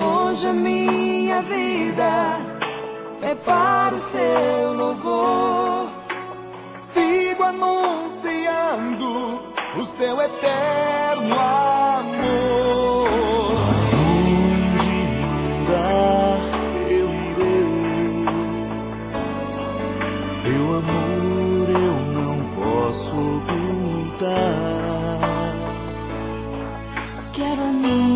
Hoje a minha vida é para o seu louvor. Sigo anunciando o seu eterno amor. Onde mandar eu irei. Seu amor eu não posso ocultar. Quero anunciar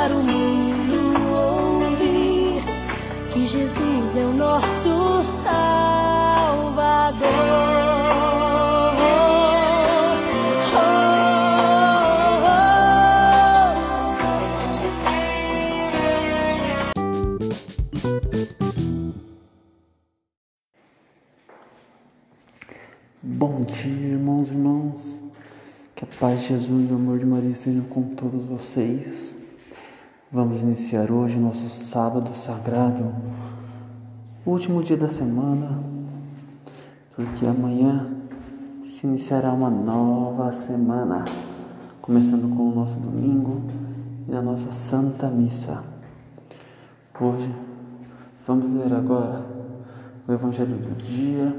Para o mundo ouvir que Jesus é o nosso Salvador. Bom dia, irmãos e irmãs. Que a paz de Jesus e o amor de Maria estejam com todos vocês. Vamos iniciar hoje nosso sábado sagrado, último dia da semana, porque amanhã se iniciará uma nova semana, começando com o nosso domingo e a nossa Santa Missa. Hoje vamos ler agora o Evangelho do dia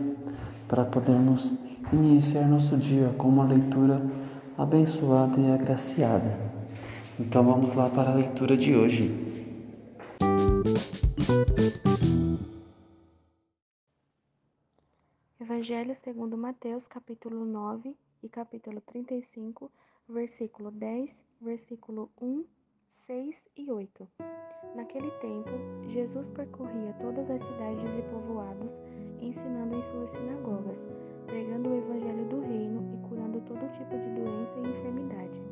para podermos iniciar nosso dia com uma leitura abençoada e agraciada. Então vamos lá para a leitura de hoje. Evangelho segundo Mateus, capítulo 9 e capítulo 35, versículo 10, versículo 1, 6 e 8. Naquele tempo, Jesus percorria todas as cidades e povoados, ensinando em suas sinagogas, pregando o evangelho do reino e curando todo tipo de doença e enfermidade.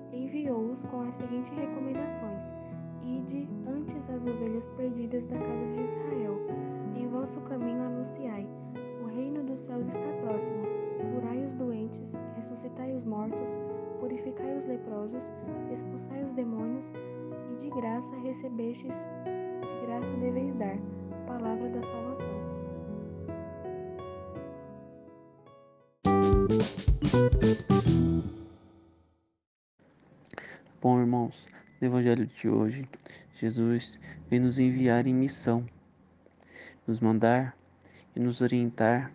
Enviou-os com as seguintes recomendações: Ide antes as ovelhas perdidas da casa de Israel. Em vosso caminho anunciai: O reino dos céus está próximo. Curai os doentes, ressuscitai os mortos, purificai os leprosos, expulsai os demônios, e de graça recebestes, de graça deveis dar. Palavra da salvação. Bom, irmãos, no Evangelho de hoje, Jesus vem nos enviar em missão, nos mandar e nos orientar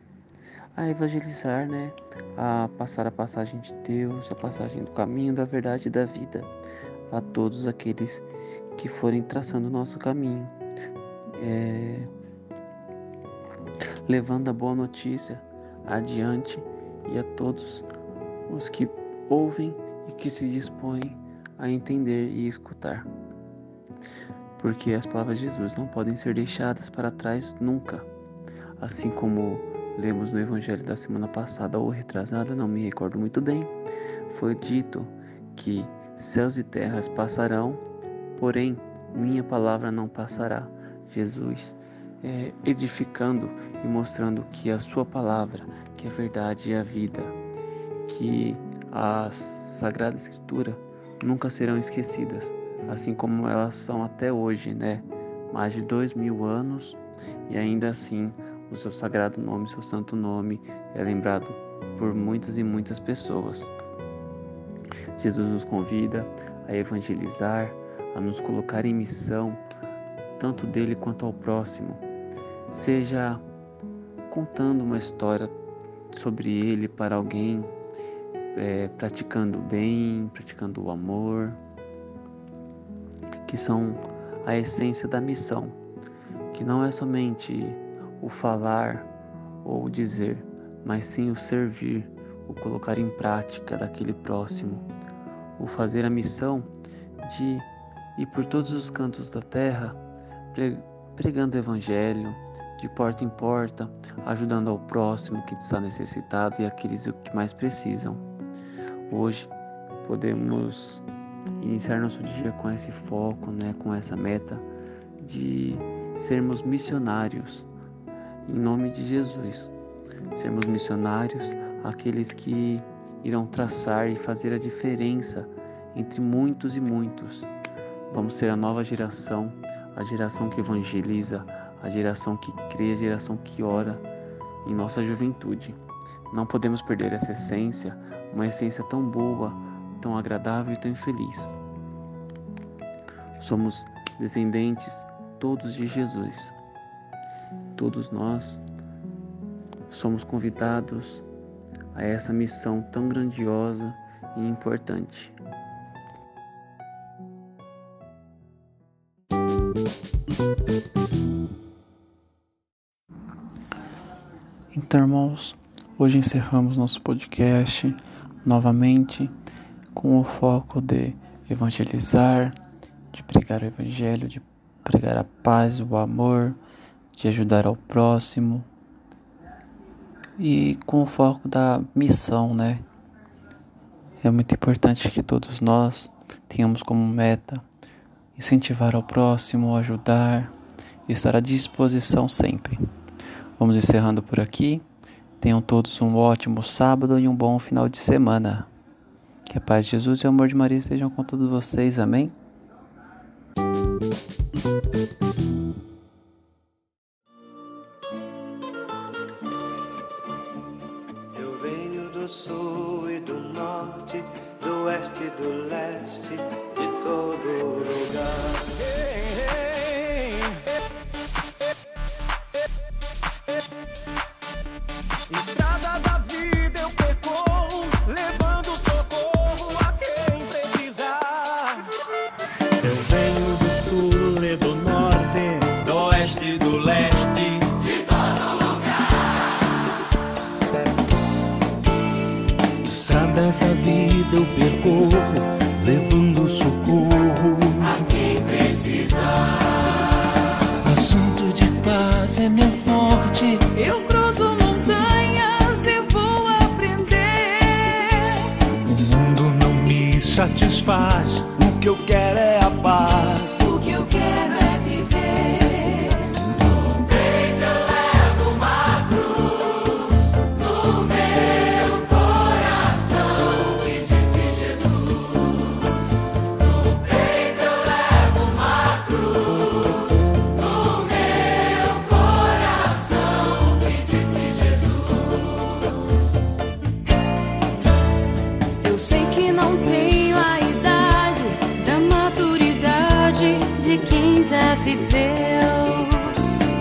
a evangelizar, né? A passar a passagem de Deus, a passagem do caminho, da verdade e da vida a todos aqueles que forem traçando o nosso caminho. É, levando a boa notícia adiante e a todos os que ouvem e que se dispõem a entender e escutar. Porque as palavras de Jesus não podem ser deixadas para trás nunca. Assim como lemos no Evangelho da semana passada ou retrasada, não me recordo muito bem, foi dito que céus e terras passarão, porém minha palavra não passará. Jesus é, edificando e mostrando que a sua palavra, que a verdade e a vida, que a Sagrada Escritura nunca serão esquecidas, assim como elas são até hoje, né? Mais de dois mil anos e ainda assim o seu sagrado nome, seu santo nome é lembrado por muitas e muitas pessoas. Jesus nos convida a evangelizar, a nos colocar em missão, tanto dele quanto ao próximo, seja contando uma história sobre ele para alguém, é, praticando o bem, praticando o amor, que são a essência da missão, que não é somente o falar ou o dizer, mas sim o servir, o colocar em prática daquele próximo, o fazer a missão de ir por todos os cantos da terra pregando o Evangelho, de porta em porta, ajudando ao próximo que está necessitado e aqueles que mais precisam. Hoje podemos iniciar nosso dia com esse foco, né, com essa meta de sermos missionários em nome de Jesus. Sermos missionários, aqueles que irão traçar e fazer a diferença entre muitos e muitos. Vamos ser a nova geração, a geração que evangeliza, a geração que crê, a geração que ora em nossa juventude. Não podemos perder essa essência, uma essência tão boa, tão agradável e tão feliz. Somos descendentes todos de Jesus. Todos nós somos convidados a essa missão tão grandiosa e importante. Então, irmãos, hoje encerramos nosso podcast novamente com o foco de evangelizar, de pregar o evangelho, de pregar a paz, o amor, de ajudar ao próximo e com o foco da missão, né? É muito importante que todos nós tenhamos como meta incentivar ao próximo, ajudar e estar à disposição sempre. Vamos encerrando por aqui. Tenham todos um ótimo sábado e um bom final de semana. Que a paz de Jesus e o amor de Maria estejam com todos vocês. Amém. Eu venho do sul e do norte, do oeste e do leste, de todo lugar. Paz é meu forte. Eu cruzo montanhas e vou aprender. O mundo não me satisfaz. O que eu quero é a paz.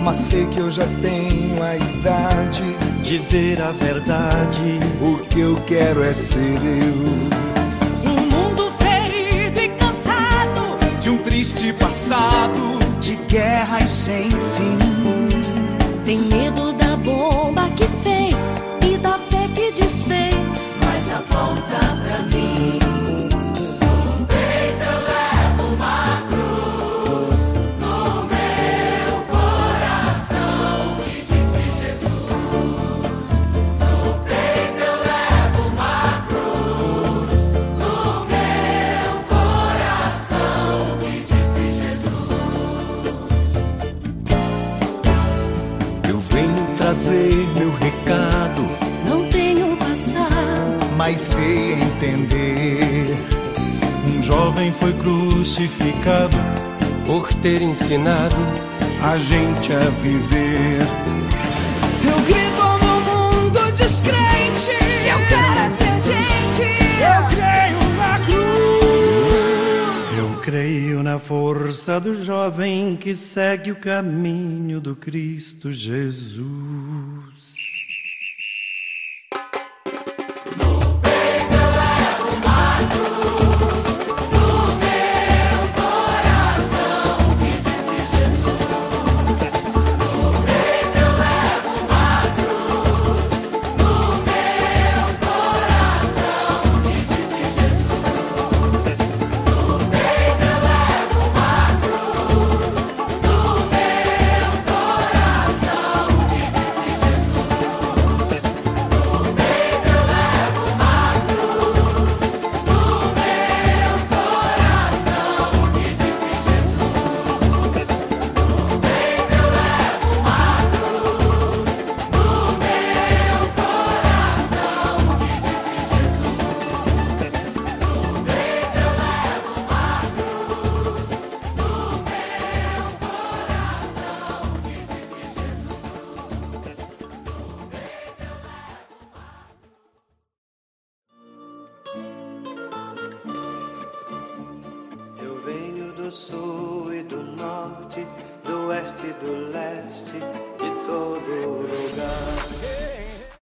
Mas sei que eu já tenho a idade de ver a verdade. O que eu quero é ser eu. Um mundo ferido e cansado de um triste passado, de guerras sem fim. Tem medo da bomba que fez trazer meu recado, Não tenho passado. mas sei entender. Um jovem foi crucificado por ter ensinado a gente a viver. Eu grito no mundo descrente na força do jovem que segue o caminho do Cristo Jesus.